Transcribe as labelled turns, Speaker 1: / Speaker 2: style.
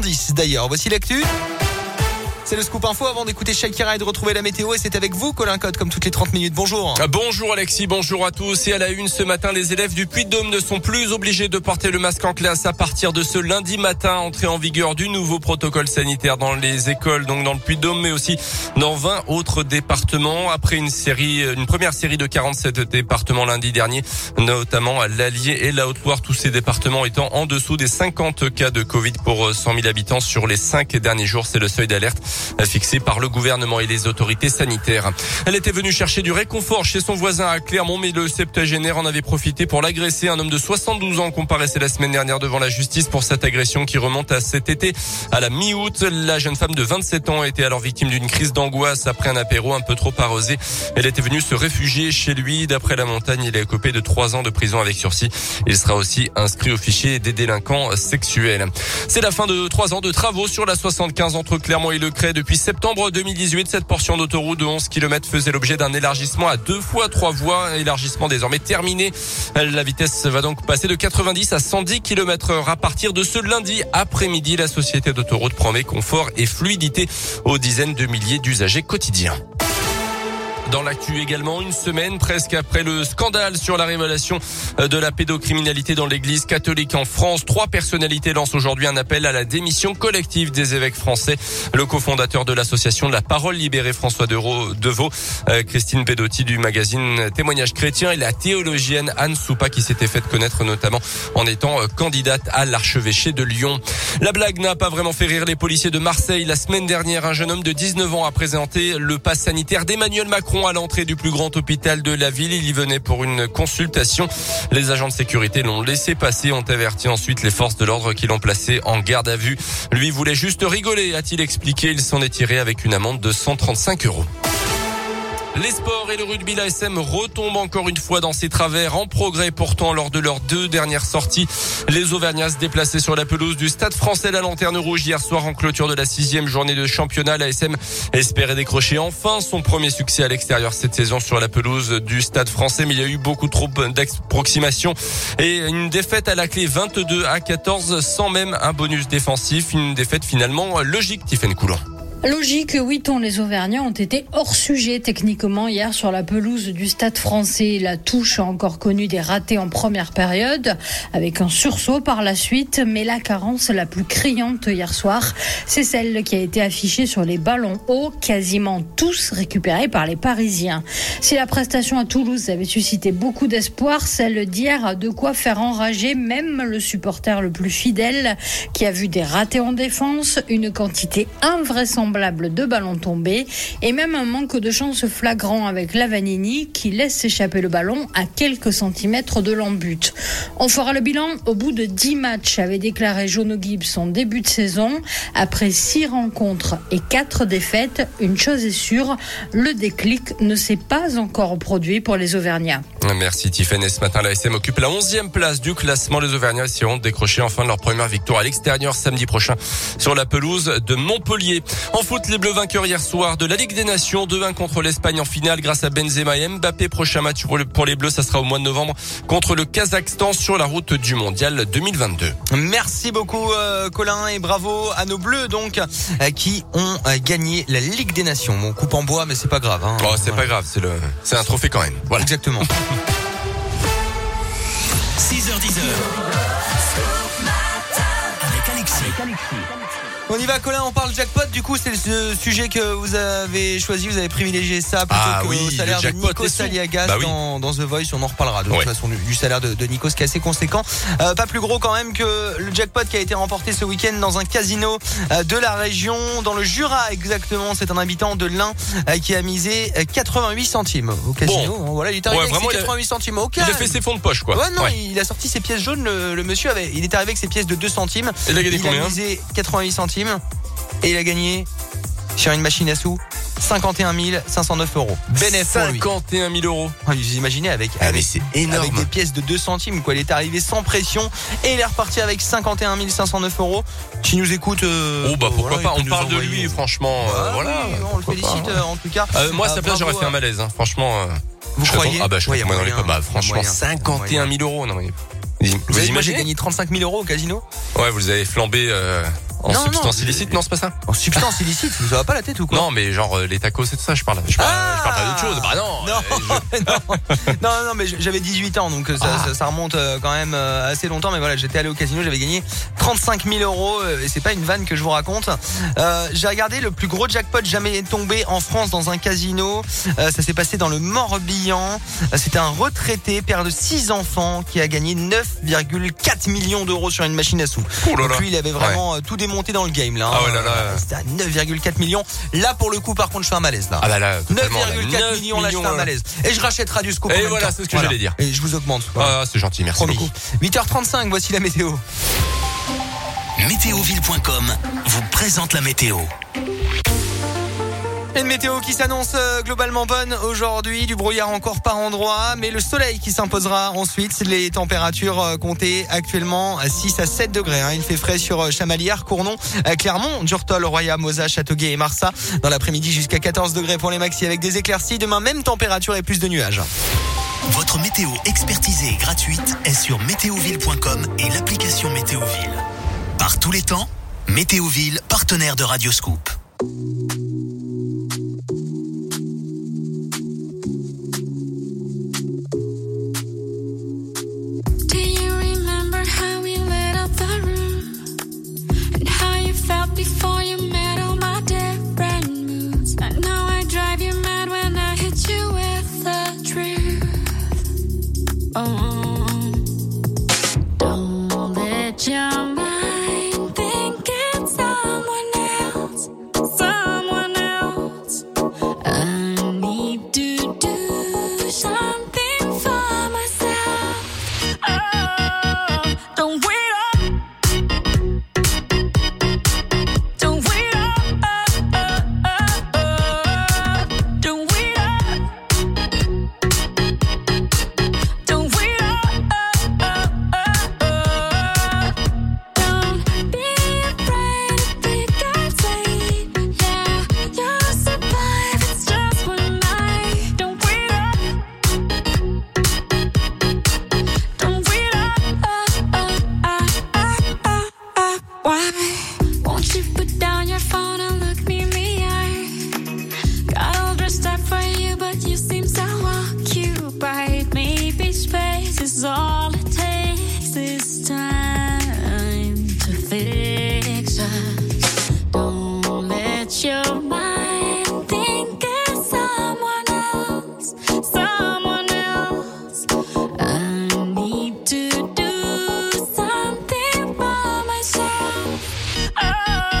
Speaker 1: 10 d'ailleurs. Voici l'actu. C'est le scoop info avant d'écouter Shakira et de retrouver la météo. Et c'est avec vous, Colin Code, comme toutes les 30 minutes. Bonjour.
Speaker 2: Ah, bonjour Alexis, bonjour à tous. Et à la une ce matin, les élèves du Puy-de-Dôme ne sont plus obligés de porter le masque en classe à partir de ce lundi matin. Entrée en vigueur du nouveau protocole sanitaire dans les écoles, donc dans le Puy-de-Dôme, mais aussi dans 20 autres départements. Après une série, une première série de 47 départements lundi dernier, notamment à l'Allier et la Haute-Loire, tous ces départements étant en dessous des 50 cas de Covid pour 100 000 habitants sur les 5 derniers jours. C'est le seuil d'alerte fixé par le gouvernement et les autorités sanitaires. Elle était venue chercher du réconfort chez son voisin à Clermont, mais le septuagénaire en avait profité pour l'agresser. Un homme de 72 ans comparaissait la semaine dernière devant la justice pour cette agression qui remonte à cet été. À la mi-août, la jeune femme de 27 ans était alors victime d'une crise d'angoisse après un apéro un peu trop arrosé. Elle était venue se réfugier chez lui. D'après la montagne, il est coupé de 3 ans de prison avec sursis. Il sera aussi inscrit au fichier des délinquants sexuels. C'est la fin de 3 ans de travaux sur la 75 entre Clermont et Le Cray depuis septembre 2018. Cette portion d'autoroute de 11 km faisait l'objet d'un élargissement à deux fois trois voies. Élargissement désormais terminé. La vitesse va donc passer de 90 à 110 km heure à partir de ce lundi après-midi. La société d'autoroute promet confort et fluidité aux dizaines de milliers d'usagers quotidiens. Dans l'actu également, une semaine presque après le scandale sur la révélation de la pédocriminalité dans l'église catholique en France, trois personnalités lancent aujourd'hui un appel à la démission collective des évêques français. Le cofondateur de l'association la parole libérée François Deveau, euh, Christine Pedotti du magazine Témoignage chrétien et la théologienne Anne Soupa qui s'était faite connaître notamment en étant euh, candidate à l'archevêché de Lyon. La blague n'a pas vraiment fait rire les policiers de Marseille. La semaine dernière, un jeune homme de 19 ans a présenté le pass sanitaire d'Emmanuel Macron à l'entrée du plus grand hôpital de la ville. Il y venait pour une consultation. Les agents de sécurité l'ont laissé passer, ont averti ensuite les forces de l'ordre qui l'ont placé en garde à vue. Lui voulait juste rigoler, a-t-il expliqué. Il s'en est tiré avec une amende de 135 euros. Les sports et le rugby, l'ASM retombe encore une fois dans ses travers en progrès pourtant lors de leurs deux dernières sorties. Les Auvergnats se déplaçaient sur la pelouse du Stade français La Lanterne Rouge hier soir en clôture de la sixième journée de championnat. L'ASM espérait décrocher enfin son premier succès à l'extérieur cette saison sur la pelouse du Stade français, mais il y a eu beaucoup trop d'approximations et une défaite à la clé 22 à 14 sans même un bonus défensif. Une défaite finalement logique, Tiffany Coulon.
Speaker 3: Logique, oui, tant les Auvergnats ont été hors sujet techniquement hier sur la pelouse du Stade français. La touche a encore connu des ratés en première période, avec un sursaut par la suite, mais la carence la plus criante hier soir, c'est celle qui a été affichée sur les ballons hauts, quasiment tous récupérés par les Parisiens. Si la prestation à Toulouse avait suscité beaucoup d'espoir, celle d'hier a de quoi faire enrager même le supporter le plus fidèle, qui a vu des ratés en défense, une quantité invraisemblable de ballons tombés et même un manque de chance flagrant avec Lavanini qui laisse s'échapper le ballon à quelques centimètres de l'embut. On fera le bilan au bout de 10 matchs, avait déclaré Jono Gibbs son début de saison. Après 6 rencontres et 4 défaites, une chose est sûre, le déclic ne s'est pas encore produit pour les Auvergnats.
Speaker 2: Merci Tiffany. Ce matin, la SM occupe la 11e place du classement. Les Auvergnats essaieront de décrocher enfin leur première victoire à l'extérieur samedi prochain sur la pelouse de Montpellier. En foot, les Bleus vainqueurs hier soir de la Ligue des Nations, 2-1 contre l'Espagne en finale grâce à Benzema et Mbappé. Prochain match pour les Bleus, ça sera au mois de novembre contre le Kazakhstan sur la route du Mondial 2022.
Speaker 1: Merci beaucoup euh, Colin et bravo à nos Bleus donc euh, qui ont euh, gagné la Ligue des Nations. Bon, coupe en bois mais c'est pas grave. Hein.
Speaker 2: Oh, c'est pas grave, c'est le, c'est un trophée quand même. Voilà.
Speaker 1: Exactement.
Speaker 4: 6h10.
Speaker 1: On y va Colin, on parle jackpot, du coup c'est le sujet que vous avez choisi, vous avez privilégié ça plutôt
Speaker 2: Ah
Speaker 1: que
Speaker 2: oui,
Speaker 1: au salaire de Nico
Speaker 2: et.
Speaker 1: Saliagas
Speaker 2: Bah oui.
Speaker 1: dans, dans The Voice, on en reparlera de toute
Speaker 2: Ouais.
Speaker 1: façon du, salaire de, de Nico, ce qui est assez conséquent. Euh, pas plus gros quand même que le jackpot qui a été remporté ce week-end dans un casino euh, de la région, dans le Jura exactement, c'est un habitant de l'Ain euh, qui a misé euh, 88 centimes au casino. Voilà, il est arrivé
Speaker 2: Ouais,
Speaker 1: avec ses
Speaker 2: il a-
Speaker 1: 88 centimes au
Speaker 2: Il a fait ses fonds de poche, quoi.
Speaker 1: Ouais, non,
Speaker 2: Ouais.
Speaker 1: il a sorti ses pièces jaunes. Le, le monsieur avait, il est arrivé avec ses pièces de 2 centimes.
Speaker 2: Il a gagné
Speaker 1: il
Speaker 2: combien
Speaker 1: a misé 88 centimes et il a gagné sur une machine à sous 51 509 euros. Bénéf pour lui.
Speaker 2: 51 000 euros.
Speaker 1: Ah, Vous imaginez avec,
Speaker 2: Ah, mais
Speaker 1: avec,
Speaker 2: c'est
Speaker 1: avec
Speaker 2: énorme.
Speaker 1: des pièces de 2 centimes. Quoi. Il est arrivé sans pression et il est reparti avec 51 509 euros. Qui nous écoute. euh,
Speaker 2: Oh bah pourquoi
Speaker 1: voilà,
Speaker 2: pas, on parle de lui, franchement. euh,
Speaker 1: Ah
Speaker 2: voilà.
Speaker 1: oui, on le félicite
Speaker 2: pas.
Speaker 1: euh, en tout cas.
Speaker 2: Euh, moi, à sa
Speaker 1: Euh,
Speaker 2: place, j'aurais fait un
Speaker 1: à-
Speaker 2: malaise. Hein. Franchement, euh,
Speaker 1: Vous
Speaker 2: je
Speaker 1: croyez
Speaker 2: Ah bah, je
Speaker 1: Ouais, y a
Speaker 2: tombé dans les
Speaker 1: moyen,
Speaker 2: pommes. Bah, franchement,
Speaker 1: moyen.
Speaker 2: 51 000 euros. Non, mais... Vous,
Speaker 1: Vous moi j'ai gagné 35 000 euros au casino?
Speaker 2: Ouais, vous avez flambé euh, En
Speaker 1: Non,
Speaker 2: substance illicite, non, c'est pas ça
Speaker 1: En substance illicite, ça va pas la tête ou quoi
Speaker 2: Non, mais genre euh, les tacos et tout ça, je parle. Je parle,
Speaker 1: Ah
Speaker 2: je parle pas d'autre chose. Bah non.
Speaker 1: non,
Speaker 2: euh,
Speaker 1: non, non, non, mais j'avais 18 ans, donc ça,
Speaker 2: Ah.
Speaker 1: ça, ça remonte euh, quand même euh, assez longtemps. Mais voilà, j'étais allé au casino, j'avais gagné 35 000 euros, euh, et c'est pas une vanne que je vous raconte. Euh, J'ai regardé le plus gros jackpot jamais tombé en France dans un casino. Euh, ça s'est passé dans le Morbihan. Euh, C'était un retraité, père de 6 enfants, qui a gagné 9,4 millions d'euros sur une machine à sous.
Speaker 2: Oh là
Speaker 1: Donc
Speaker 2: là.
Speaker 1: lui, il avait vraiment euh, tout démonté dans le game là. hein.
Speaker 2: Ah ouais là là.
Speaker 1: Euh, C'était à 9,4 millions. Là, pour le coup, par contre, je fais un malaise là.
Speaker 2: Ah bah là, totalement. là.
Speaker 1: 9,4
Speaker 2: 9
Speaker 1: millions, là, je fais un
Speaker 2: là.
Speaker 1: malaise. Et je rachète Radio Scoop en
Speaker 2: Et
Speaker 1: même
Speaker 2: voilà, c'est ce que j'allais dire.
Speaker 1: Et je vous augmente. Voilà.
Speaker 2: Ah, c'est gentil, merci
Speaker 1: Promis.
Speaker 2: beaucoup.
Speaker 1: 8h35, voici la météo.
Speaker 4: Météoville.com vous présente la météo.
Speaker 1: Une météo qui s'annonce euh, globalement bonne aujourd'hui, du brouillard encore par endroit, mais le soleil qui s'imposera ensuite. Les températures euh, comptées actuellement à 6 à 7 degrés. hein. Il fait frais sur euh, Chamalières, Cournon, Clermont, Durtol, Roya, Mosa, Châteauguay et Marsa. Dans l'après-midi jusqu'à 14 degrés pour les maxi avec des éclaircies. Demain, même température et plus de nuages.
Speaker 4: Votre météo expertisée et gratuite est sur météoville.com et l'application Météoville. Par tous les temps, Météoville, partenaire de Radioscoop.
Speaker 5: you.